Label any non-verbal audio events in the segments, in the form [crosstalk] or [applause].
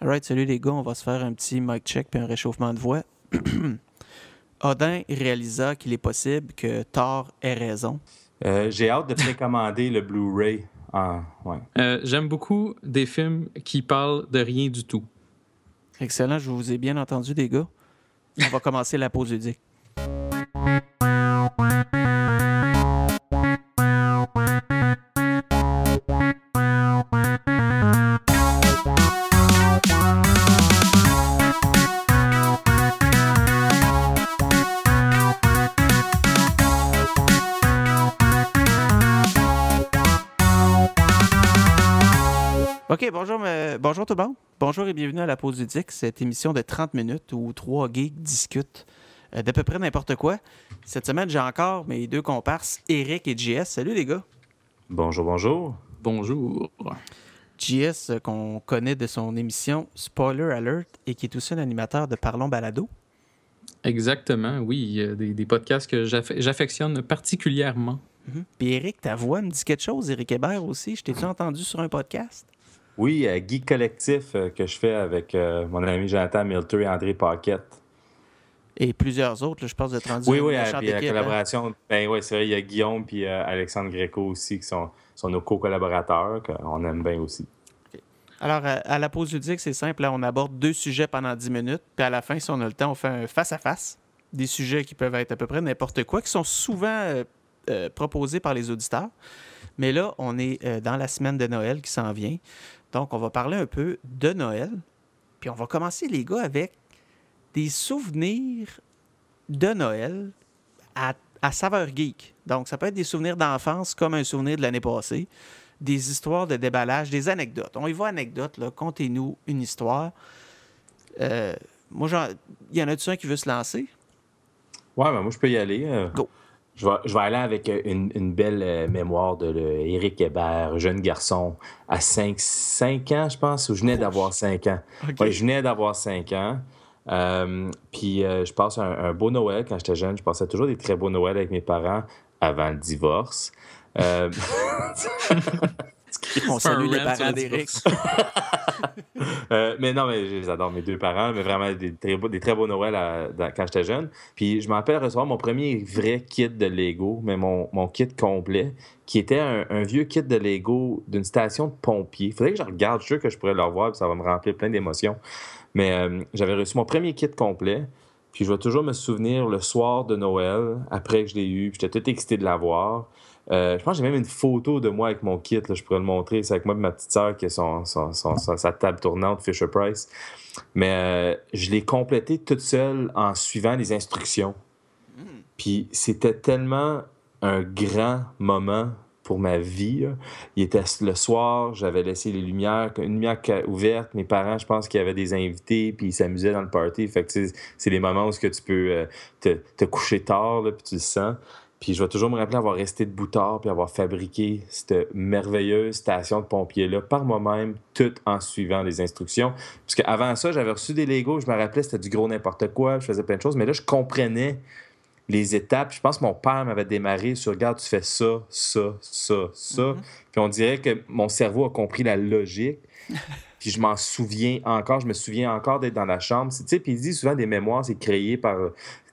Alright, salut les gars, on va se faire un petit mic check puis un réchauffement de voix. [clears throat] Odin réalisa qu'il est possible que Thor ait raison. Euh, J'ai hâte de précommander le Blu-ray. Ah, ouais. Euh, J'aime beaucoup des films qui parlent de rien du tout. Excellent, je vous ai bien entendu, les gars. On va commencer la pause ludique. Tout le monde. Bonjour et bienvenue à la pause ludique, cette émission de 30 minutes où trois geeks discutent euh, d'à peu près n'importe quoi. Cette semaine, j'ai encore mes deux comparses, Eric et JS. Salut les gars. Bonjour, bonjour. Bonjour. JS, euh, qu'on connaît de son émission Spoiler Alert et qui est aussi un animateur de Parlons Balado. Exactement, oui. il y a Des, des podcasts que j'aff- j'affectionne particulièrement. Mhm. Puis Eric, ta voix me dit quelque chose, Eric Hébert aussi. Je t'ai-tu entendu sur un podcast? Oui, euh, Geek Collectif euh, que je fais avec euh, mon ami Jonathan Milter et André Paquette. Et plusieurs autres, là, je pense, de rendu Oui, oui, euh, méchante puis la hein? collaboration. Ben oui, c'est vrai, il y a Guillaume puis euh, Alexandre Gréco aussi qui sont, sont nos co-collaborateurs, qu'on aime bien aussi. Alors, à, à la pause ludique, c'est simple. là, on aborde deux sujets pendant 10 minutes. Puis à la fin, si on a le temps, on fait un face-à-face. Des sujets qui peuvent être à peu près n'importe quoi, qui sont souvent euh, euh, proposés par les auditeurs. Mais là, on est euh, dans la semaine de Noël qui s'en vient. Donc, on va parler un peu de Noël. Puis on va commencer, les gars, avec des souvenirs de Noël à, à saveur geek. Donc, ça peut être des souvenirs d'enfance comme un souvenir de l'année passée des histoires de déballage, des anecdotes. On y va anecdotes, là. Contez-nous une histoire. Euh, moi, il y en a-tu un qui veut se lancer? Ouais, ben moi, je peux y aller. euh. Go. Je vais, je vais aller avec euh, une, une belle euh, mémoire de le- Éric Hébert, jeune garçon, à 5, 5 ans, je pense, ou je venais d'avoir 5 ans. Ouais, je venais d'avoir 5 ans. Euh, puis euh, je passe un, un beau Noël quand j'étais jeune. Je passais toujours des très beaux Noëls avec mes parents avant le divorce. Euh, [laughs] [laughs] On [laughs] salue les parents divorce. [laughs] Euh, mais non, mais je les adore, mes deux parents, mais vraiment des très beaux, des très beaux Noëls à- dans- quand j'étais jeune. Puis je me rappelle recevoir mon premier vrai kit de Lego, mais mon, mon kit complet, qui était un, un vieux kit de Lego d'une station de pompiers. Faudrait que je regarde, je suis sûr que je pourrais le revoir, puis ça va me remplir plein d'émotions. Mais euh, j'avais reçu mon premier kit complet, puis je vais toujours me souvenir le soir de Noël, après que je l'ai eu, puis j'étais tout excité de l'avoir. Euh, je pense que j'ai même une photo de moi avec mon kit, je pourrais le montrer. C'est avec moi et ma petite sœur qui a sa table tournante Fisher Price. Mais euh, je l'ai complété toute seule en suivant les instructions. Puis c'était tellement un grand moment pour ma vie. Il était le soir, j'avais laissé les lumières, une lumière ouverte. Mes parents, je pense qu'il y avait des invités, puis ils s'amusaient dans le party. Fait que c'est les moments où que tu peux euh, te, te coucher tard, là, puis tu le sens. Puis je vais toujours me rappeler avoir resté debout tard puis avoir fabriqué cette merveilleuse station de pompiers-là par moi-même, tout en suivant les instructions. Parce qu'avant ça, j'avais reçu des Legos, je me rappelais c'était du gros n'importe quoi, je faisais plein de choses, mais là, je comprenais les étapes. Je pense que mon père m'avait démarré sur regarde, tu fais ça, ça, ça, ça. Mhm. Puis on dirait que mon cerveau a compris la logique. [laughs] Puis je m'en souviens encore, je me souviens encore d'être dans la chambre. Tu sais, puis il dit souvent des mémoires, c'est créé par,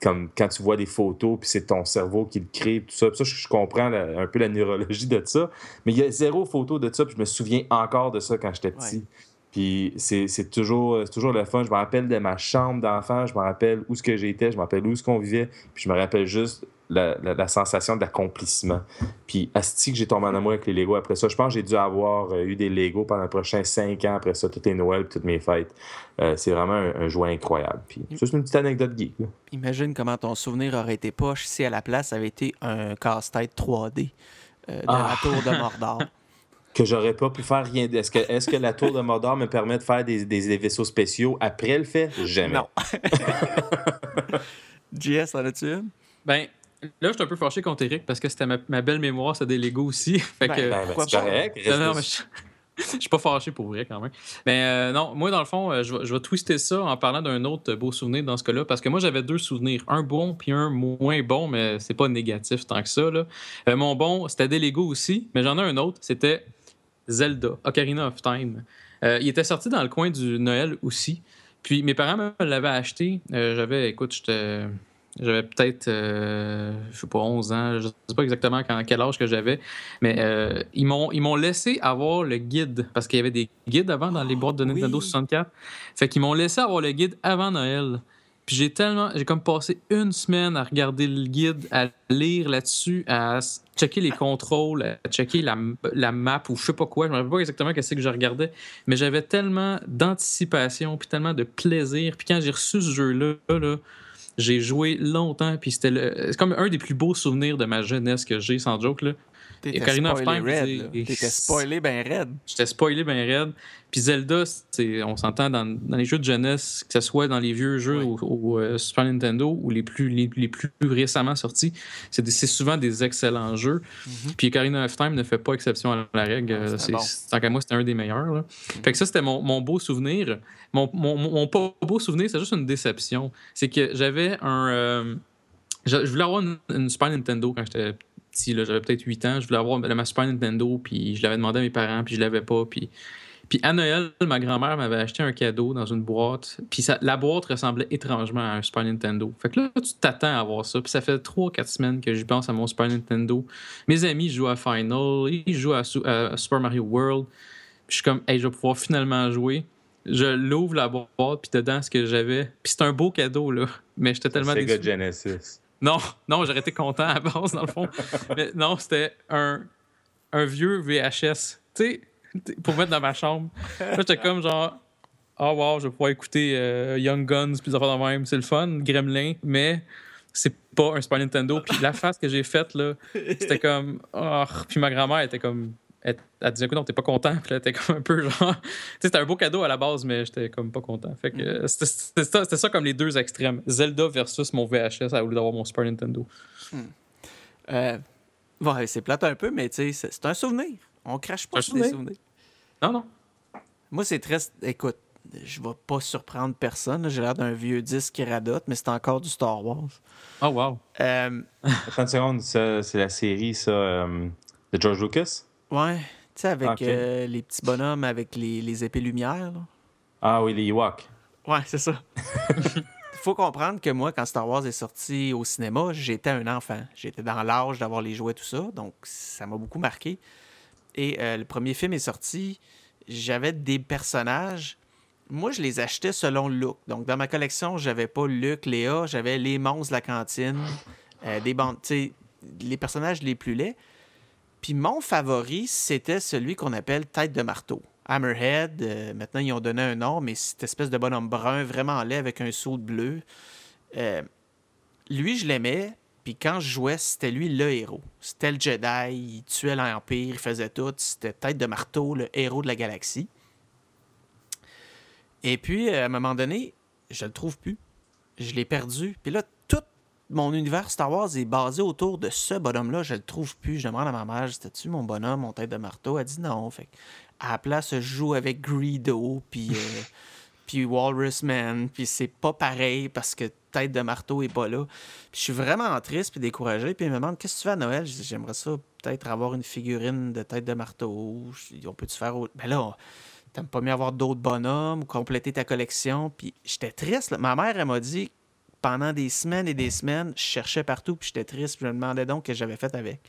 comme quand tu vois des photos, puis c'est ton cerveau qui le crée, tout ça. Puis ça, je, comprends la- un peu la neurologie de ça. Mais il y a zéro photo de ça, puis je me souviens encore de ça quand j'étais petit. Ouais. Puis c'est c'est toujours, c'est toujours le fun. Je me rappelle de ma chambre d'enfant, je me rappelle où ce que j'étais, je me rappelle où ce qu'on vivait, puis je me rappelle juste la, la- la sensation d'accomplissement. Puis asti que j'ai tombé en amour avec les Legos après ça. Je pense que j'ai dû avoir euh, eu des Legos pendant les prochains cinq ans après ça, toutes les Noëls, toutes mes fêtes. Euh, c'est vraiment un, un jouet incroyable. Puis ça, c'est une petite anecdote geek. là. Imagine comment ton souvenir aurait été poche si à la place ça avait été un casse-tête 3D euh, de Ah. la tour de [laughs] Mordor. Que j'aurais pas pu faire rien. Est-ce que, est que la tour de Mordor me permet de faire des, des- des vaisseaux spéciaux après le fait? Jamais. Non. [laughs] [laughs] JS, en as-tu une? Ben, là, je suis un peu fâché contre Eric parce que c'était ma, ma belle mémoire, c'est des Lego aussi. [laughs] fait Ben, que. Ben, ben, c'est correct. Non, mais je, [laughs] je suis pas fâché pour vrai quand même. Mais euh, non, moi, dans le fond, euh, je, vais, je vais twister ça en parlant d'un autre beau souvenir dans ce cas-là. Parce que moi, j'avais deux souvenirs. Un bon puis un moins bon, mais c'est pas négatif tant que ça. Là. Euh, mon bon, c'était des Lego aussi, mais j'en ai un autre. C'était Zelda, Ocarina of Time. Euh, il était sorti dans le coin du Noël aussi. Puis mes parents me l'avaient acheté. Euh, j'avais, écoute, j'étais. J'avais peut-être, euh, je sais pas, 11 ans, je sais pas exactement quand, quel âge que j'avais, mais euh, ils m'ont ils m'ont laissé avoir le guide, parce qu'il y avait des guides avant dans les boîtes de Nintendo oui. 64. Fait qu'ils m'ont laissé avoir le guide avant Noël. Puis j'ai tellement, j'ai comme passé une semaine à regarder le guide, à lire là-dessus, à checker les contrôles, à checker la, la map ou je sais pas quoi. Je me rappelle pas exactement qu'est-ce que je regardais, mais j'avais tellement d'anticipation puis tellement de plaisir. Puis quand j'ai reçu ce jeu-là, là, j'ai joué longtemps. Puis c'était le- comme un des plus beaux souvenirs de ma jeunesse que j'ai, sans joke. Là. Ocarina of Time. T'étais spoilé ben raide. J'étais spoilé bien raide. Puis Zelda, on s'entend dans, dans les jeux de jeunesse, que ce soit dans les vieux jeux Oui. au, au, euh, Super Nintendo ou les plus, les, les plus récemment sortis, c'est souvent des excellents jeux. Puis Ocarina of Time ne fait pas exception à la règle. Ah, c'est- bon. Tant qu'à moi, c'était un des meilleurs. là. Fait que ça, c'était mon, mon beau souvenir. Mon, mon, mon pas beau souvenir, c'est juste une déception. C'est que j'avais un. euh, je, je voulais avoir une, une Super Nintendo quand j'étais petit. J'avais peut-être 8 ans. Je voulais avoir ma Super Nintendo, puis je l'avais demandé à mes parents, puis je l'avais pas. Puis, puis à Noël, ma grand-mère m'avait acheté un cadeau dans une boîte. Puis ça- la boîte ressemblait étrangement à un Super Nintendo. Fait que là, tu t'attends à avoir ça. Puis ça fait 3-4 semaines que je pense à mon Super Nintendo. Mes amis jouent à Final, ils jouent à Super Mario World. Puis je suis comme, hey, je vais pouvoir finalement jouer. Je l'ouvre la boîte, puis dedans, ce que j'avais. Puis c'est un beau cadeau, là. Mais j'étais tellement Sega déçu. Genesis. Non, [laughs] non, j'aurais été content à base, dans le fond. Mais non, c'était un, vieux VHS. Tu sais, pour mettre dans ma chambre. J'étais comme genre, oh wow, je vais pouvoir écouter euh, Young Guns, puis des affaires de même. C'est le fun, Gremlin, mais c'est pas un Super Nintendo. Puis la face que j'ai faite, là, c'était comme, oh. Puis ma grand-mère était comme, elle, elle disait, écoute, non, t'es pas content. [laughs] Puis là, était comme un peu genre, tu sais, c'était un beau cadeau à la base, mais j'étais comme pas content. Fait que euh, c'était ça, ça comme les deux extrêmes. Zelda versus mon VHS au lieu d'avoir mon Super Nintendo. Euh, ouais, c'est plate un peu, mais tu sais, c'est un souvenir. On crache pas sur des souvenir. souvenirs. Non, non. Moi, c'est très. Écoute, je vais pas surprendre personne. J'ai l'air d'un vieux disque qui radote, mais c'est encore du Star Wars. Oh, wow. Euh, Attends une seconde, ça, c'est la série, ça, euh, de George Lucas? Ouais, tu sais, avec Ok. euh, les petits bonhommes avec les, les épées lumière. là. Ah oui, les Ewoks. Ouais, c'est ça. Il [laughs] faut comprendre que moi, quand Star Wars est sorti au cinéma, j'étais un enfant. J'étais dans l'âge d'avoir les jouets, tout ça. Donc, ça m'a beaucoup marqué. Et euh, le premier film est sorti. J'avais des personnages. Moi, je les achetais selon le look. Donc, dans ma collection, j'avais pas Luke, Léa, j'avais les monstres de la cantine, euh, des bandes, tu sais, les personnages les plus laids. Puis mon favori, c'était celui qu'on appelle Tête de marteau. Hammerhead, euh, maintenant ils ont donné un nom, mais cette espèce de bonhomme brun vraiment laid avec un saut de bleu. Euh, lui, je l'aimais, puis quand je jouais, c'était lui le héros. C'était le Jedi, il tuait l'Empire, il faisait tout. C'était Tête de marteau, le héros de la galaxie. Et puis, euh, à un moment donné, je le trouve plus. Je l'ai perdu. Puis là, mon univers Star Wars est basé autour de ce bonhomme-là. Je le trouve plus. Je demande à ma mère, c'était-tu mon bonhomme, mon tête de marteau? Elle dit non. Fait que, à la place, je joue avec Greedo, puis, euh, [laughs] puis Walrus Man, puis c'est pas pareil parce que tête de marteau est pas là. Puis je suis vraiment triste puis découragé. Puis il me demande, qu'est-ce que tu fais à Noël? J'aimerais ça peut-être avoir une figurine de tête de marteau. On peut-tu faire autre? Ben là, t'aimes pas mieux avoir d'autres bonhommes ou compléter ta collection? Puis j'étais triste. là. Ma mère, elle m'a dit, pendant des semaines et des semaines, je cherchais partout, puis j'étais triste, puis je me demandais donc ce que j'avais fait avec.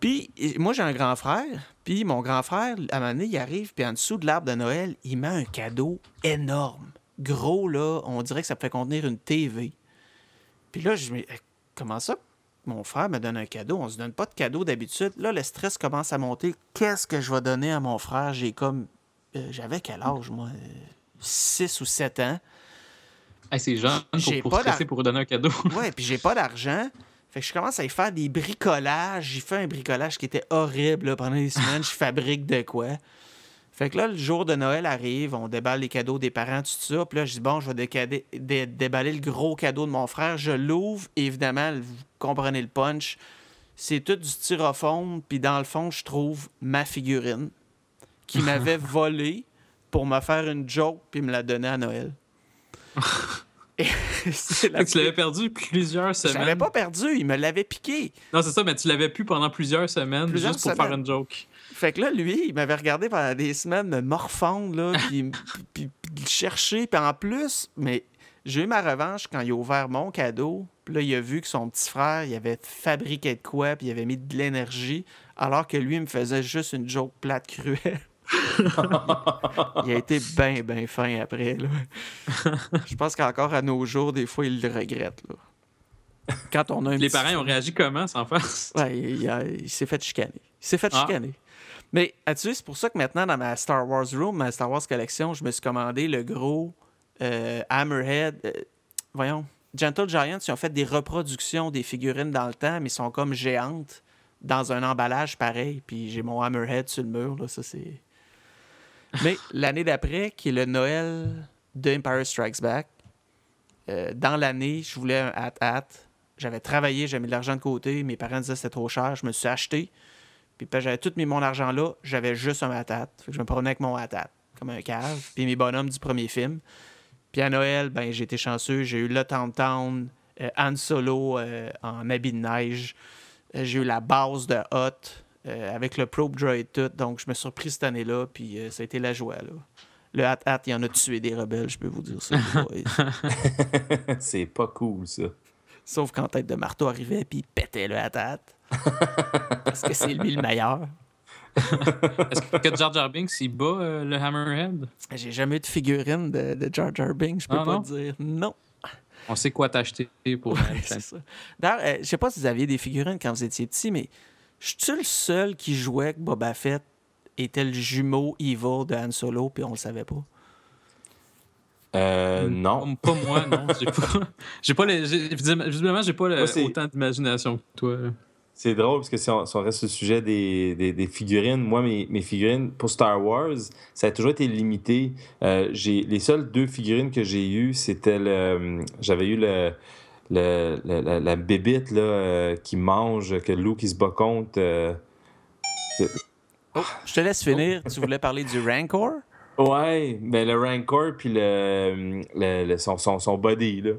Puis, moi, j'ai un grand frère, puis mon grand frère, à un moment donné, il arrive, puis en dessous de l'arbre de Noël, il met un cadeau énorme. Gros, là, on dirait que ça peut contenir une TV. Puis là, je me eh, comment ça? Mon frère me donne un cadeau. On se donne pas de cadeau d'habitude. Là, le stress commence à monter. Qu'est-ce que je vais donner à mon frère? J'ai comme. euh, J'avais quel âge, moi? 6 ou 7 ans. Hey, c'est jeune pour, pour stresser donner un cadeau. [laughs] Ouais, puis j'ai pas d'argent. Fait que je commence à y faire des bricolages. J'ai fait un bricolage qui était horrible là, pendant des [laughs] semaines. je fabrique de quoi. Fait que là, le jour de Noël arrive, on déballe les cadeaux des parents, tout ça. Puis là, je dis, bon, je vais décader- dé- déballer le gros cadeau de mon frère. Je l'ouvre. Évidemment, vous comprenez le punch. C'est tout du styrofoam. Puis dans le fond, je trouve ma figurine qui [laughs] m'avait volé pour me faire une joke puis me la donner à Noël. [laughs] La tu l'avais perdu plusieurs je l'avais semaines. pas perdu, il me l'avait piqué. Non, c'est ça, mais tu l'avais pu pendant plusieurs semaines Plusieurs juste pour semaines. faire une joke. Fait que là, lui, il m'avait regardé pendant des semaines me morfondre, là, puis, [laughs] puis, chercher. Puis en plus, mais j'ai eu ma revanche quand il a ouvert mon cadeau. Puis là, il a vu que son petit frère, il avait fabriqué de quoi, puis il avait mis de l'énergie, alors que lui, il me faisait juste une joke plate [laughs] cruelle. Il a été bien, bien fin après. Là. [laughs] Je pense qu'encore à nos jours, des fois, il le regrette. Là. Quand on a Les petit parents ont réagi comment, sans face? Ouais, il, a- il s'est fait chicaner. Il s'est fait Ah. chicaner. Mais as-tu vu, c'est pour ça que maintenant, dans ma Star Wars Room, ma Star Wars Collection, je me suis commandé le gros euh, Hammerhead. euh, voyons, Gentle Giants, ils ont fait des reproductions des figurines dans le temps, mais ils sont comme géantes dans un emballage pareil. Puis j'ai mon Hammerhead sur le mur, là, ça c'est. Mais l'année d'après, qui est le Noël de Empire Strikes Back, euh, dans l'année, je voulais un hat-hat. J'avais travaillé, j'avais mis de l'argent de côté. Mes parents disaient que c'était trop cher. Je me suis acheté. Puis j'avais tout mon argent là. J'avais juste un hat-hat. Je me promenais avec mon hat-hat, comme un cave. Puis mes bonhommes du premier film. Puis à Noël, ben, j'ai été chanceux. J'ai eu le Town Town, euh, Han Solo euh, en habit de neige. Euh, j'ai eu la base de Hot euh, avec le Probe Droid tout. Donc je me suis repris cette année-là. Puis euh, ça a été la joie. Là. Le hat-hat, il y en a tué des rebelles, je peux vous dire ça. [laughs] [laughs] c'est pas cool, ça. Sauf quand Tête de Marteau arrivait puis il pétait le hat-hat. [laughs] Parce que c'est lui le meilleur. Est-ce que Jar Jar Binks, il bat euh, le Hammerhead? J'ai jamais eu de figurine de, de Jar Jar Binks, je peux Ah, pas non? te dire. Non. On sait quoi t'acheter pour Ouais, c'est ça. D'ailleurs, euh, je sais pas si vous aviez des figurines quand vous étiez petit, mais je suis le seul qui jouait que Boba Fett était le jumeau evil de Han Solo, puis on le savait pas? Euh, Mm. non. Pas moi, non. J'ai pas, [laughs] j'ai pas les, j'ai- visiblement, j'ai pas le- Moi, c'est- autant d'imagination que toi. C'est drôle parce que si on, si on reste sur le sujet des, des- des figurines, moi, mes, mes figurines pour Star Wars, ça a toujours été limité. Euh, j'ai, les seules deux figurines que j'ai eues, c'était le. J'avais eu le. Le- le- la, la bébite là, euh, qui mange, que Luke il se bat contre. euh, Je te laisse finir. Tu voulais parler du Rancor? Ouais, ben le Rancor puis le, le- le- son, son, son body, là.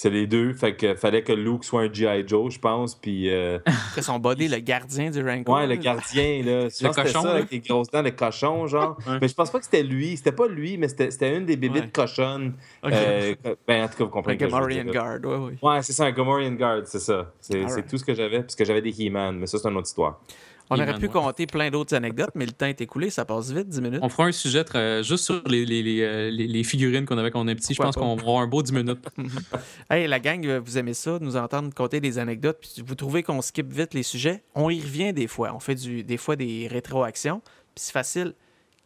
C'est les deux. Fait que fallait que Luke soit un G.I. Joe, je pense. Puis. euh, son body, le gardien du Rancor. Ouais, le gardien, là. Je pense que c'était cochon, ça, avec les grosses dents, le cochon, genre. Ouais. Mais je pense pas que c'était lui. C'était pas lui, mais c'était c'était une des bébites Ouais. cochonnes. Ok. Euh, ben, en tout cas, vous Un comprenez. veux Gamorrean. Guard, ouais, ouais. Ouais, c'est ça, un Gomorian Guard, c'est ça. C'est tout ce que j'avais, parce que j'avais des He-Man, mais ça, c'est une autre histoire. On aurait pu compter plein d'autres anecdotes, mais le temps est écoulé, ça passe vite, 10 minutes. On fera un sujet très- juste sur les, les, les, euh, les- figurines qu'on avait quand on était petit. Je pense qu'on va avoir un beau 10 minutes. [laughs] Hey, la gang, euh, vous aimez ça, de nous entendre compter des anecdotes, puis vous trouvez qu'on skip vite les sujets. On y revient des fois. On fait du, des fois des rétroactions, puis c'est facile.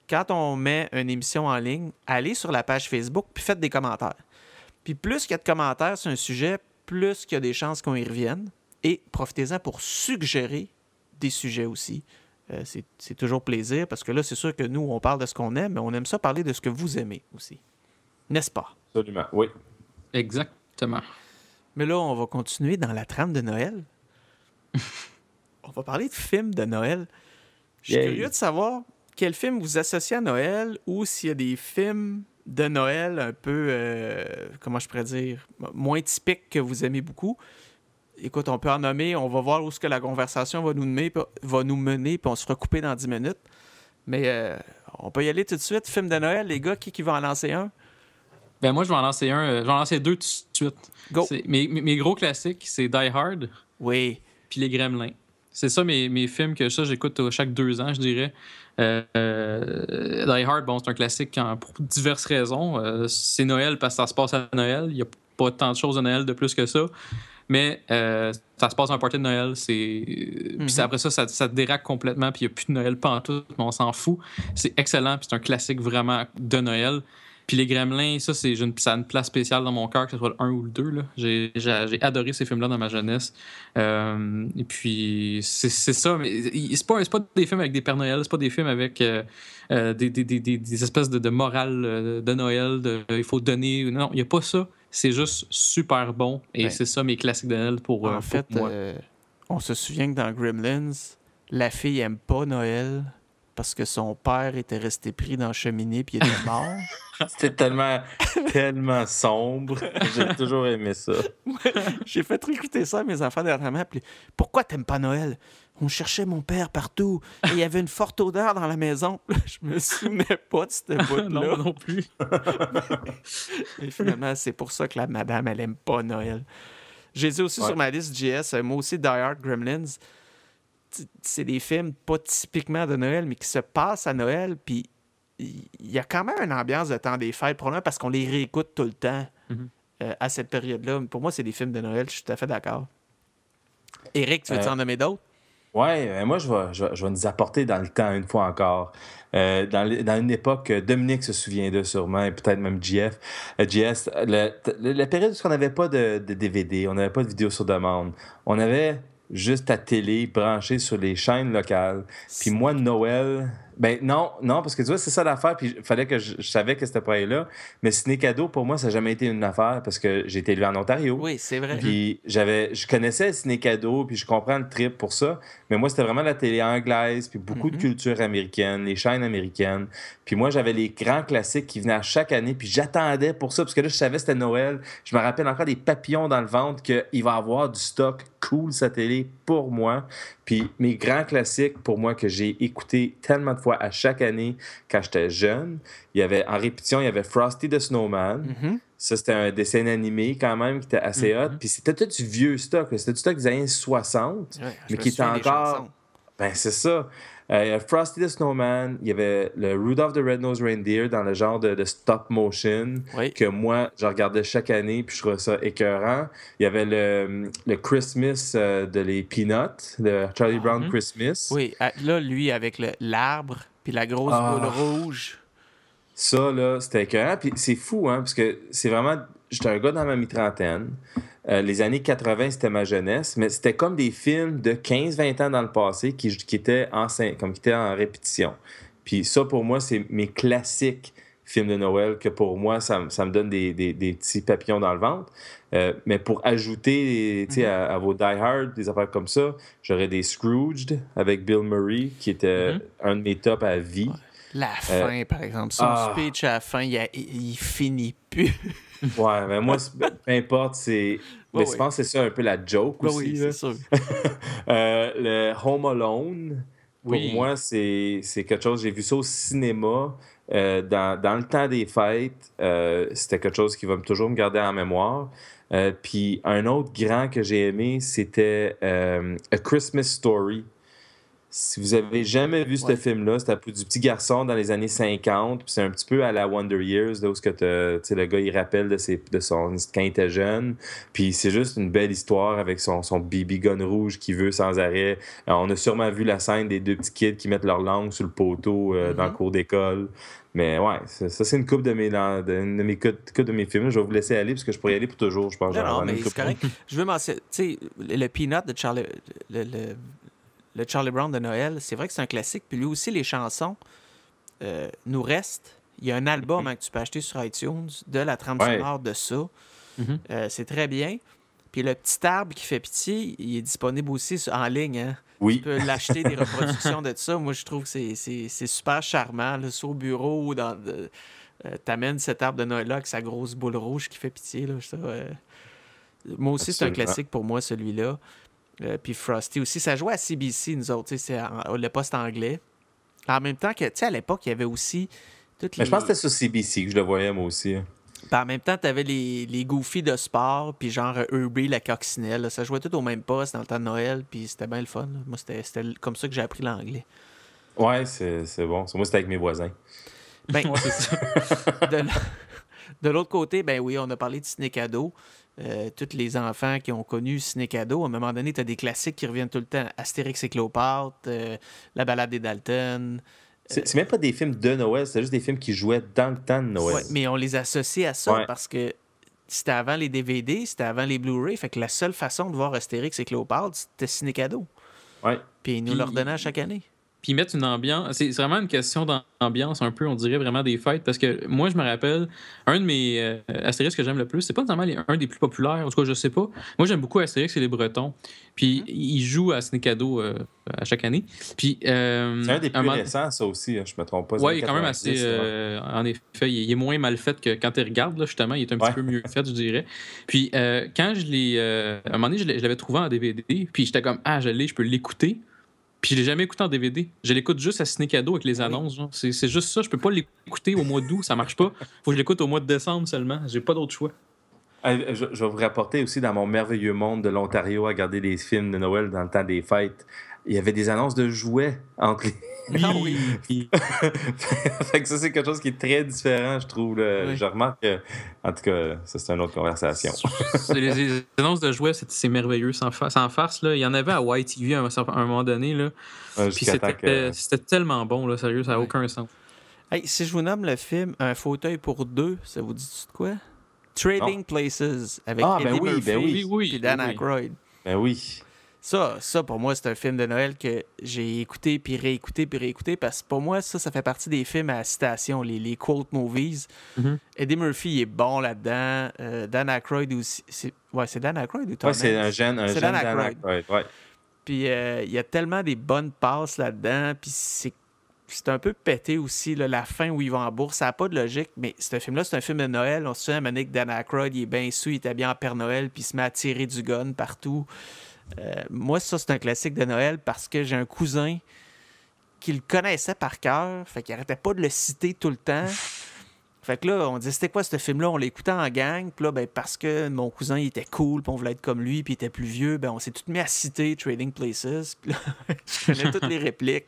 Quand on met une émission en ligne, allez sur la page Facebook, puis faites des commentaires. Puis plus qu'il y a de commentaires sur un sujet, plus qu'il y a des chances qu'on y revienne. Et profitez-en pour suggérer des sujets aussi. Euh, c'est toujours plaisir, parce que là, c'est sûr que nous, on parle de ce qu'on aime, mais on aime ça parler de ce que vous aimez aussi. N'est-ce pas? Absolument, oui. Exactement. Mais là, on va continuer dans la trame de Noël. [laughs] on va parler de films de Noël. Je suis curieux de savoir quel film vous associez à Noël ou s'il y a des films de Noël un peu, euh, comment je pourrais dire, moins typiques que vous aimez beaucoup. Écoute, on peut en nommer, on va voir où ce que la conversation va nous mener, puis- va nous mener, puis on se fera couper dans 10 minutes. Mais euh, on peut y aller tout de suite. Film de Noël, les gars, qui, qui va en lancer un? Ben moi, je vais en lancer un. euh, Je vais en lancer deux tout de suite. Go! Mes, mes- gros classiques, c'est Die Hard Oui. puis Les Gremlins. C'est ça mes, mes films que ça j'écoute euh, chaque deux ans, je dirais. Euh, Die Hard, bon, c'est un classique pour diverses raisons. C'est Noël parce que ça se passe à Noël. Il n'y a pas tant de choses à Noël de plus que ça. Mais euh, ça se passe à un party de Noël. C'est... Puis Mhm. après ça, ça, ça déraque complètement. Puis il n'y a plus de Noël pantoute, mais on s'en fout. C'est excellent. Puis c'est un classique vraiment de Noël. Puis les Gremlins, ça, c'est, une, ça a une place spéciale dans mon cœur, que ce soit le 1 ou le 2. Là. J'ai, adoré ces films-là dans ma jeunesse. Euh, et puis, c'est, ça. Mais c'est pas, c'est pas des films avec des Pères Noël, c'est pas des films avec euh, des, des, des, des- des espèces de, de morale de Noël, de, il faut donner. Non, il n'y a pas ça. C'est juste super bon. Et Ben, c'est ça mes classiques de Noël pour, euh, En pour fait, moi. euh, on se souvient que dans Gremlins, la fille aime pas Noël parce que son père était resté pris dans la cheminée puis il était mort. [laughs] C'était tellement, tellement sombre. J'ai toujours aimé ça. [laughs] J'ai fait réécouter ça à mes enfants dernièrement. Puis, pourquoi t'aimes pas Noël? On cherchait mon père partout et il y avait une forte odeur dans la maison. [laughs] Je me souvenais pas de cette bout-là. non, non plus. et finalement, c'est pour ça que la madame, elle aime pas Noël. J'ai dit aussi Ouais. sur ma liste JS, euh, moi aussi Die Hard Gremlins. C'est des films pas typiquement de Noël, mais qui se passent à Noël. Puis il y a quand même une ambiance de temps des fêtes, probablement parce qu'on les réécoute tout le temps Mhm. euh, à cette période-là. Pour moi, c'est des films de Noël, je suis tout à fait d'accord. Eric, tu veux Euh, en nommer d'autres? Ouais, euh, moi, je vais, je, vais, je vais nous apporter dans le temps une fois encore. Euh, dans, dans une époque, euh, Dominique se souvient de sûrement, et peut-être même JF. Euh, JS, la période où on n'avait pas de, de DVD, on n'avait pas de vidéo sur demande. On avait juste ta télé branchée sur les chaînes locales. Puis moi, Noël, ben non, non, parce que tu vois, c'est ça l'affaire. Puis il fallait que je, je savais que c'était pas là. Mais ciné cadeau, pour moi, ça n'a jamais été une affaire parce que j'ai été élevé en Ontario. Oui, c'est vrai. Puis j'avais, je connaissais le ciné cadeau, puis je comprends le trip pour ça. Mais moi, c'était vraiment la télé anglaise, puis beaucoup de Mhm. culture américaine, les chaînes américaines. Puis moi, j'avais les grands classiques qui venaient à chaque année, puis j'attendais pour ça, parce que là, je savais que c'était Noël. Je me rappelle encore des papillons dans le ventre qu'il va avoir du stock cool, sa télé, pour moi. Puis mes grands classiques, pour moi, que j'ai écouté tellement de fois à chaque année quand j'étais jeune, il y avait, en répétition, il y avait Frosty the Snowman. Mhm. Ça, c'était un dessin animé quand même qui était assez hot. Mhm. Puis c'était tout du vieux stock. C'était du stock des années 60. Ouais, je Mais qui était encore-. Ben, c'est ça. Euh, il y a Frosty the Snowman. Il y avait le Rudolph the Red-Nosed Reindeer dans le genre de, de stop motion Oui. que moi, je regardais chaque année puis je trouvais ça écœurant. Il y avait le, le Christmas euh, de les Peanuts, le Charlie Brown Mhm. Christmas. Oui, ah, là, lui, avec l'arbre, puis la grosse Ah. boule rouge. Ça, là, c'était écœurant. Puis c'est fou, hein, parce que c'est vraiment. J'étais un gars dans ma mi-trentaine. Euh, les années 80, c'était ma jeunesse, mais c'était comme des films de 15-20 ans dans le passé qui, qui, étaient en, comme qui étaient en répétition. Puis ça, pour moi, c'est mes classiques films de Noël que pour moi, ça, me- ça me donne des, des- des petits papillons dans le ventre. Euh, mais pour ajouter tu sais, à, à vos Die Hard, des affaires comme ça, j'aurais des Scrooged avec Bill Murray, qui était Mhm. un de mes tops à vie. La fin, par exemple. Son Euh, ah. speech à la fin, il, a- il- il finit plus. Ouais, mais moi, c'est- peu importe, c'est. Mais [laughs] Ouais, je ouais. pense que c'est ça un peu la joke Ben aussi. oui, c'est sûr. [laughs] Euh, le Home Alone, pour Oui. moi, c'est c'est quelque chose. J'ai vu ça au cinéma euh, dans, dans le temps des fêtes. Euh, C'était quelque chose qui va me- toujours me garder en mémoire. Puis un autre grand que j'ai aimé, c'était A Christmas Story. Si vous avez jamais vu ce film-là, c'est à du petit garçon dans les années 50. puis C'est un petit peu à la Wonder Years, là, où ce que le gars il rappelle de, ses, de son quand il était jeune. Puis c'est juste une belle histoire avec son, son BB gun rouge qui veut sans arrêt. Euh, on a sûrement vu la scène des deux petits kids qui mettent leur langue sur le poteau euh, dans le Mhm. cours d'école. Mais ouais, ça, ça, c'est une coupe de mes, de, mes coupe de mes films. Je vais vous laisser aller parce que je pourrais y aller pour toujours, je pense. Non, mais c'est correct. Je veux mentionner, tu sais, le, le Peanut de Charlie, le, le- le Charlie Brown de Noël, c'est vrai que c'est un classique. Puis lui aussi, les chansons euh, nous restent. Il y a un album hein, que tu peux acheter sur iTunes de la trame Ouais. sonore de ça. Mhm. Euh, c'est très bien. Puis le petit arbre qui fait pitié, il est disponible aussi sur- en ligne. Hein. Oui. Tu peux l'acheter des [laughs] reproductions de ça. Moi, je trouve que c'est- super charmant. Là, soit au bureau ou dans. euh, T'amènes cet arbre de Noël-là avec sa grosse boule rouge qui fait pitié. Là, ça, euh, Moi aussi, c'est un classique pour moi, celui-là. Euh, puis Frosty aussi. Ça jouait à CBC, nous autres. tu sais, C'est le poste anglais. En même temps que, tu sais, à l'époque, il y avait aussi. Toutes Mais les... je pense que c'était sur CBC que je le voyais, moi aussi. hein. Puis en même temps, tu avais les, les Goofy de sport, puis genre euh, Herbie, la coccinelle. là. Ça jouait tout au même poste dans le temps de Noël, puis c'était bien le fun. là. Moi, c'était c'était comme ça que j'ai appris l'anglais. Ouais, c'est c'est bon. Moi, c'était avec mes voisins. Ben, [laughs] Ouais, c'est ça. [laughs] de l- de l'autre côté, ben oui, on a parlé de ciné cadeau. Euh, tous les enfants qui ont connu ciné cadeau, à un moment donné, tu as des classiques qui reviennent tout le temps. Astérix et Cléopâtre, euh, La balade des Dalton. C'est c'est même pas des films de Noël, c'est juste des films qui jouaient dans le temps de Noël. Ouais, mais on les associe à ça Ouais. parce que c'était avant les DVD, c'était avant les Blu-ray. Fait que la seule façon de voir Astérix et Cléopâtre, c'était ciné cadeau. Ouais. Puis ils nous le redonnaient à chaque année. Puis mettre une ambiance. C'est vraiment une question d'ambiance, un peu, on dirait vraiment des fêtes. Parce que moi, je me rappelle, un de mes euh, Astérix que j'aime le plus, c'est pas nécessairement un des plus populaires, en tout cas, je sais pas. Moi, j'aime beaucoup Astérix et les Bretons. Puis, ils jouent à Sneakado euh, à chaque année. Puis, euh, c'est un des plus récents, ça aussi, hein, je me trompe pas. Oui, quand même assez. en effet, il est moins mal fait que quand tu regardes, là, justement, il est un petit peu mieux fait, je dirais. Puis, quand je l'ai. à un moment donné, je l'avais trouvé en DVD, puis j'étais comme, ah, je l'ai, je peux l'écouter. Puis je l'ai jamais écouté en DVD. Je l'écoute juste à Ciné Cadeau avec les annonces. C'est juste ça. Je peux pas l'écouter au mois d'août. Ça marche pas. Faut que je l'écoute au mois de décembre seulement. J'ai pas d'autre choix. Je, vais vous rapporter aussi dans mon merveilleux monde de l'Ontario à garder des films de Noël dans le temps des fêtes. Il y avait des annonces de jouets entre les, ah oui. [laughs] [laughs] fait que ça, c'est quelque chose qui est très différent, je trouve. Je remarque que, en tout cas, ça, c'est une autre conversation. les, annonces de jouets, c'est merveilleux, sans, farce. Là. Il y en avait à YTV à un, à un moment donné. Là. Puis c'était tellement bon, là, sérieux, ça n'a aucun sens. Hey, si je vous nomme le film Un fauteuil pour deux, ça vous dit de quoi? Trading Places avec ah, ben Eddie Murphy ben oui, et Dan Aykroyd. Ben oui. Ça, ça, pour moi, c'est un film de Noël que j'ai écouté, puis réécouté, puis réécouté, parce que pour moi, ça, ça fait partie des films à citation, les, les quote movies. Mm-hmm. Eddie Murphy est bon là-dedans. Euh, Dan Aykroyd aussi. Ouais, c'est Dan Aykroyd ou Tom Ouais, c'est un jeune, un jeune Dan Aykroyd. ouais. Puis euh, il y a tellement des bonnes passes là-dedans, puis c'est c'est un peu pété aussi, la fin où ils vont en bourse. Ça n'a pas de logique, mais ce film-là, c'est un film de Noël. On se souvient, à que Dan Aykroyd, il est bien sous, il était bien en Père Noël, puis il se met à tirer du gun partout. Euh, moi, ça, c'est un classique de Noël parce que j'ai un cousin qui le connaissait par cœur, fait qu'il arrêtait pas de le citer tout le temps. Fait que là, on disait, c'était quoi ce film-là? On l'écoutait en gang. Puis là, ben, parce que mon cousin, était cool, puis on voulait être comme lui, puis il était plus vieux, ben, on s'est tout mis à citer Trading Places. [laughs] Je connais toutes les répliques.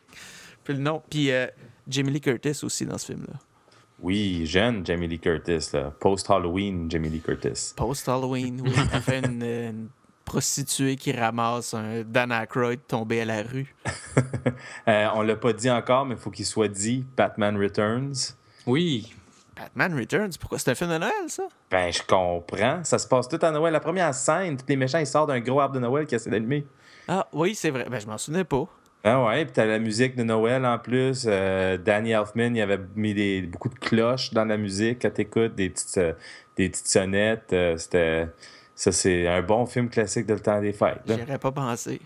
Puis le nom. Puis euh, Jamie Lee Curtis aussi dans ce film-là. Oui, jeune Jamie Lee Curtis, Post-Halloween, Jamie Lee Curtis. Post-Halloween, oui. Elle fait [laughs] une prostituée qui ramasse un Dan Aykroyd tombé à la rue. [laughs] euh, on l'a pas dit encore, mais il faut qu'il soit dit Batman Returns. Oui. Batman Returns, pourquoi c'est un film de Noël, ça? Ben, je comprends. Ça se passe tout à Noël. La première scène, tous les méchants, ils sortent d'un gros arbre de Noël qui essaie d'allumer. Ah, oui, c'est vrai. Ben, je m'en souvenais pas. Ah ouais, puis t'as la musique de Noël en plus. Euh, Danny Elfman, il avait mis des, beaucoup de cloches dans la musique quand t'écoutes, des petites, euh, des petites sonnettes. Euh, c'était ça, c'est un bon film classique de le temps des fêtes. J'aurais pas pensé.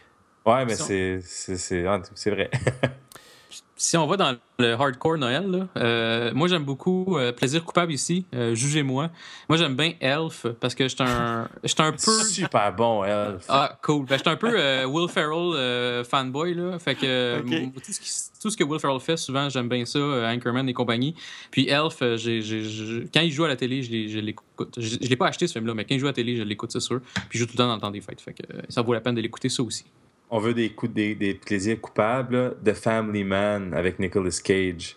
Ouais, mais c'est, c'est, c'est vrai. [laughs] si on va dans le hardcore Noël, euh, moi j'aime beaucoup euh, Plaisir coupable ici, euh, jugez-moi. Moi j'aime bien Elf parce que j'étais un, j'étais un peu. [laughs] Super bon, Elf. Ah, cool. Ben, j'étais un peu Will Ferrell fanboy, là. Fait que tout, ce que Will Ferrell fait, souvent j'aime bien ça, Anchorman et compagnie. Puis Elf, j'ai, quand il joue à la télé, je l'écoute. Je, je l'ai pas acheté ce film-là, mais quand il joue à la télé, je l'écoute, c'est sûr. Puis je joue tout le temps dans le temps des fêtes. Fait que ça vaut la peine de l'écouter, ça aussi on veut des, coups, des, des plaisirs coupables, de Family Man avec Nicolas Cage.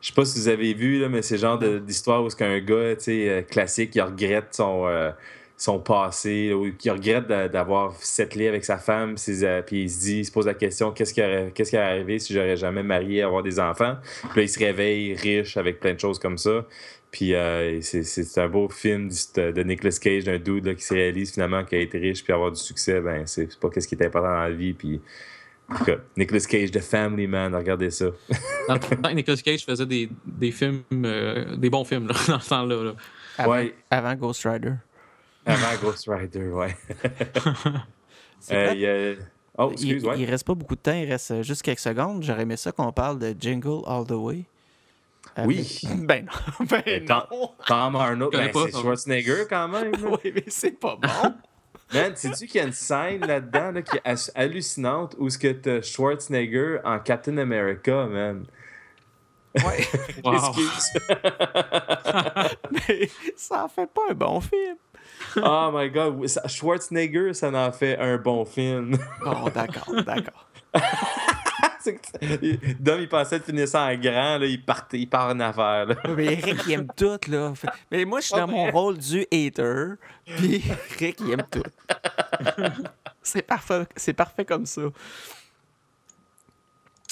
Je sais pas si vous avez vu, là, mais c'est le genre d'histoire où c'est qu'un gars euh, classique, il regrette son, euh, son passé, ou qui regrette d'avoir settlé avec sa femme, euh, puis il se dit, il se pose la question qu'est-ce qui aurait, qu'est-ce qui arrivé si j'aurais jamais marié, avoir des enfants? Puis là, il se réveille riche avec plein de choses comme ça. Puis euh, c'est un beau film de Nicolas Cage, d'un dude qui se réalise finalement qu'il a été riche puis avoir du succès. Ben, c'est pas ce qui est important dans la vie. Puis, en tout cas, Nicolas Cage, The Family Man, regardez ça. dans le temps Nicolas Cage faisait des, des films, euh, des bons films là, [laughs] dans ce temps-là. Avant, ouais. avant Ghost Rider. Avant Ghost Rider, ouais. [laughs] euh, Oh, excuse, il, il reste pas beaucoup de temps, il reste juste quelques secondes. J'aurais aimé ça qu'on parle de Jingle All the Way. Oui. [laughs] Ben non. [laughs] Ben non. Tom Arnold, ben, c'est Schwarzenegger quand même. [laughs] oui, mais c'est pas bon. Man, sais-tu qu'il y a une scène là-dedans là, qui est hallucinante où ce que t'as Schwarzenegger en Captain America, man? Ouais. Excuse. mais ça en fait pas un bon film. oh my god, Schwarzenegger, ça en fait un bon film. bon, d'accord, d'accord. Dom, il pensait de finir ça en grand, là, il, partait, il part en affaire. Là. Mais Rick, il aime tout. Là. Mais moi, je suis dans mon rôle du hater, puis Rick, il aime tout. [laughs] c'est parfait, c'est parfait comme ça.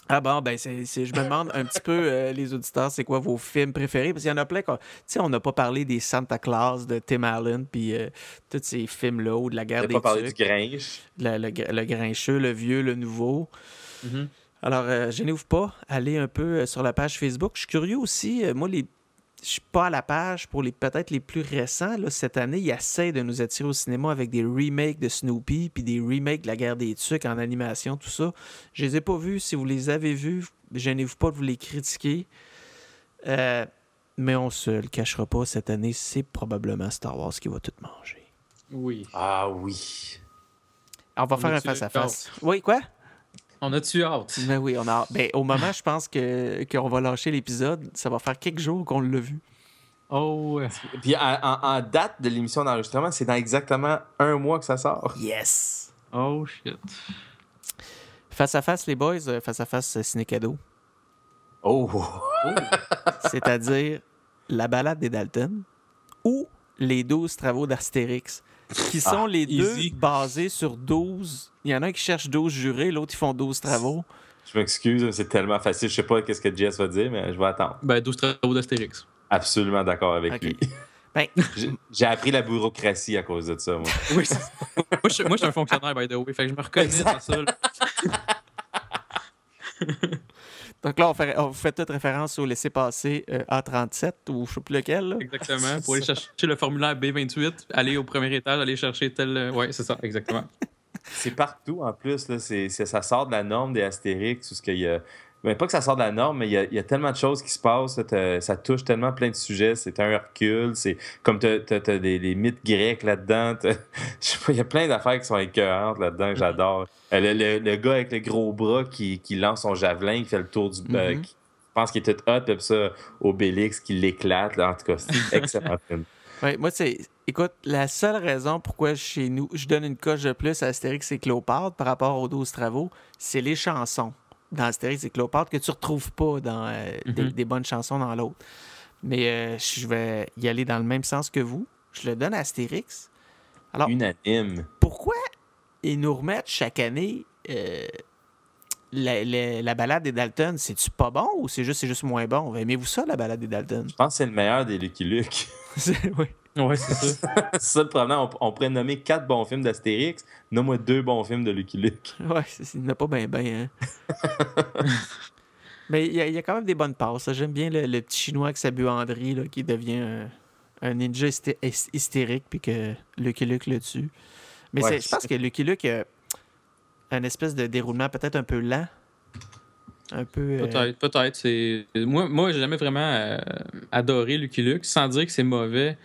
Ah bon, ben c'est, je me demande un petit peu, euh, les auditeurs, c'est quoi vos films préférés? Parce qu'il y en a plein. Tu sais, on n'a pas parlé des Santa Claus de Tim Allen, puis euh, tous ces films-là, ou de la guerre des pas parlé du Grinch? Le, le, Grincheux, le vieux, le nouveau. Mm-hmm. Alors, euh, gênez-vous pas, allez un peu euh, sur la page Facebook. Je suis curieux aussi, euh, moi, les... je suis pas à la page pour les peut-être les plus récents. Là, cette année, ils essaient de nous attirer au cinéma avec des remakes de Snoopy, puis des remakes de La guerre des tucs en animation, tout ça. Je les ai pas vus. Si vous les avez vus, gênez-vous pas de vous les critiquer. Euh, mais on se le cachera pas, cette année, c'est probablement Star Wars qui va tout manger. Oui. Ah oui. Alors, on va On faire un a-tu face-à-face. Oui, quoi? On a-tu hâte? Ben oui, on a. Ben, au moment, je pense que qu'on va lâcher l'épisode. Ça va faire quelques jours qu'on l'a vu. Oh, euh, Puis en, en- en date de l'émission d'enregistrement, c'est dans exactement un mois que ça sort. Yes! oh shit. Face à face, les boys, euh, face à face, ciné cadeau. Oh! [laughs] C'est-à-dire la balade des Dalton ou les 12 travaux d'Astérix, qui sont Ah, les easy. deux basés sur 12. Il y en a un qui cherche 12 jurés, l'autre, ils font 12 travaux. Je m'excuse, mais c'est tellement facile. Je sais pas qu'est-ce que Jess va dire, mais je vais attendre. Ben, 12 travaux d'Astérix. Absolument d'accord avec lui. Ben, [laughs] J'ai- appris la bureaucratie à cause de ça, moi. [laughs] Oui, c'est- moi, je, moi, je suis un fonctionnaire, by the way. Fait que je me reconnais dans ça. [laughs] donc là, on fait, on fait toute référence au laisser-passer euh, A37 ou je sais plus lequel. là. Exactement. [laughs] Pour aller chercher le formulaire B28, aller au premier étage, aller chercher tel. euh, Ouais, c'est ça, exactement. C'est partout en plus. Là. Ça sort de la norme des Astérix. Tout ce qu'il y a... ben, pas que ça sort de la norme, mais il y a, il y a tellement de choses qui se passent. là, ça touche tellement plein de sujets. C'est un Hercule. C'est comme tu as, des, des mythes grecs là-dedans. t'as- [laughs] Je sais pas, il y a plein d'affaires qui sont écœurantes là-dedans que j'adore. Euh, Le, le- le gars avec le gros bras qui, qui lance son javelin, qui fait le tour du. euh, Mhm. qui pense qu'il est tout hot, puis ça, Obélix qui l'éclate. En tout cas, c'est [laughs] excellent film. Ouais, moi, c'est. Écoute, la seule raison pourquoi chez nous, je donne une coche de plus à Astérix et Cléopâtre par rapport aux 12 travaux, c'est les chansons dans Astérix et Cléopâtre que tu retrouves pas dans euh, des, Mhm. des bonnes chansons dans l'autre. Mais euh, je vais y aller dans le même sens que vous. Je le donne à Astérix. Alors, Unanime. pourquoi ils nous remettent chaque année euh, la, la- la balade des Dalton? C'est-tu pas bon ou c'est juste, c'est juste moins bon? Aimez-vous ça, la balade des Dalton? Je pense que c'est le meilleur des Lucky Luke. [laughs] Oui. Ouais, c'est ça. [laughs] C'est ça le problème. On, on pourrait nommer quatre bons films d'Astérix. Nomme-moi deux bons films de Lucky Luke. [laughs] Ouais, c'est- il n'a pas bien, bien. Hein? [laughs] Mais il y, a- y a quand même des bonnes passes. J'aime bien le, le petit chinois avec sa buanderie là, qui devient un, un ninja hysté- hys- hystérique puis que Lucky Luke le tue. Mais Ouais, je pense que Lucky Luke a un espèce de déroulement peut-être un peu lent. Un peu. euh, Peut-être, peut-être. C'est... Moi, moi j'ai jamais vraiment euh, adoré Lucky Luke, sans dire que c'est mauvais.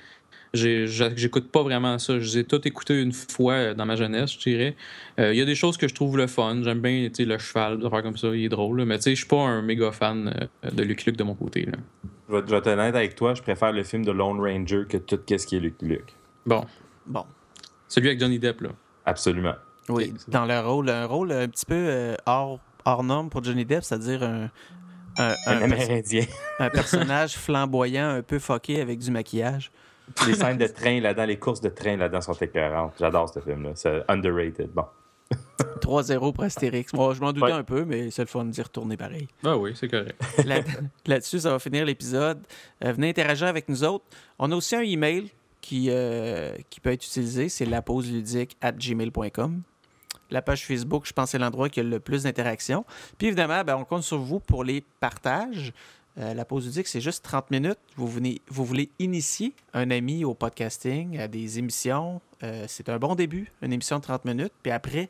J'écoute pas vraiment ça. Je les ai tout écouté une fois euh, dans ma jeunesse, je dirais. Euh, Il y a des choses que je trouve le fun. J'aime bien tu sais, le cheval, des affaires comme ça. Il est drôle. là. Mais tu sais, je suis pas un méga fan euh, de Lucky Luke de mon côté. Là. Je vais, je vais être honnête avec toi, je préfère le film de Lone Ranger que tout ce qui est Lucky Luke. Bon, Bon. celui avec Johnny Depp, là. Absolument. Oui, dans le rôle, un rôle un petit peu euh, hors, hors norme pour Johnny Depp, c'est-à-dire un, un, Un, un pers- Amérindien. un personnage flamboyant, un peu fucké avec du maquillage. Les scènes de train là-dedans, les courses de train là-dedans sont écœurantes. J'adore ce film-là. C'est underrated. Bon. [laughs] 3-0 pour Astérix. Moi, je m'en doutais Ouais. un peu, mais c'est le fun d'y retourner pareil. Ah oui, c'est correct. [laughs] Là- Là-dessus, ça va finir l'épisode. Euh, venez interagir avec nous autres. On a aussi un email qui, euh, qui peut être utilisé. C'est lapauseludique at gmail.com. La page Facebook, je pense, c'est l'endroit qui a le plus d'interactions. Puis évidemment, ben, on compte sur vous pour les partages. Euh, la pause ludique, c'est juste 30 minutes. Vous, voulez initier un ami au podcasting, à des émissions. Euh, c'est un bon début, une émission de 30 minutes. Puis après,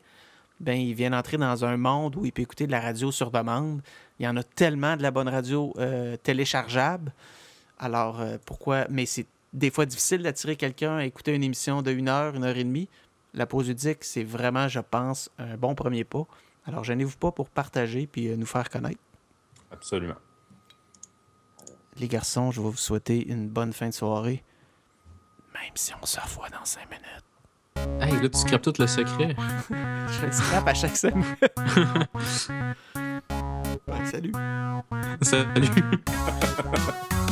ben, il vient d'entrer dans un monde où il peut écouter de la radio sur demande. Il y en a tellement de la bonne radio euh, téléchargeable. Alors, pourquoi... Mais c'est des fois difficile d'attirer quelqu'un à écouter une émission de une heure, une heure et demie. La pause ludique, c'est vraiment, je pense, un bon premier pas. Alors, gênez-vous pas pour partager puis nous faire connaître. Absolument. Les garçons, je vais vous souhaiter une bonne fin de soirée. Même si on se revoit dans cinq minutes. Hey, là, tu scrapes tout le secret. [laughs] Je le scrap à chaque semaine. [laughs] Ouais, salut. Salut. [laughs]